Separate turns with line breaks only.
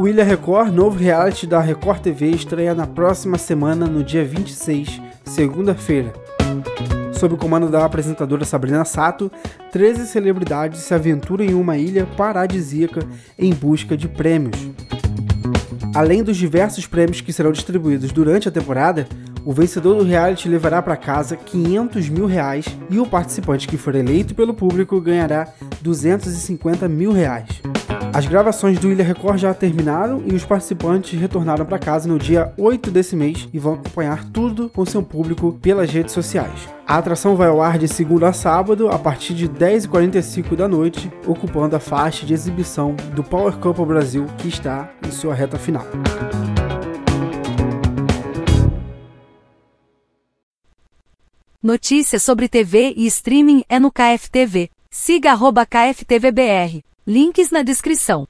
O Ilha Record, novo reality da Record TV, estreia na próxima semana, no dia 26, segunda-feira. Sob o comando da apresentadora Sabrina Sato, 13 celebridades se aventuram em uma ilha paradisíaca em busca de prêmios. Além dos diversos prêmios que serão distribuídos durante a temporada, o vencedor do reality levará para casa 500 mil reais e o participante que for eleito pelo público ganhará 250 mil reais. As gravações do Ilha Record já terminaram e os participantes retornaram para casa no dia 8 desse mês e vão acompanhar tudo com seu público pelas redes sociais. A atração vai ao ar de segunda a sábado a partir de 10h45 da noite, ocupando a faixa de exibição do Power Couple Brasil que está em sua reta final.
Notícias sobre TV e streaming é no KFTV. Siga KFTVBR. Links na descrição.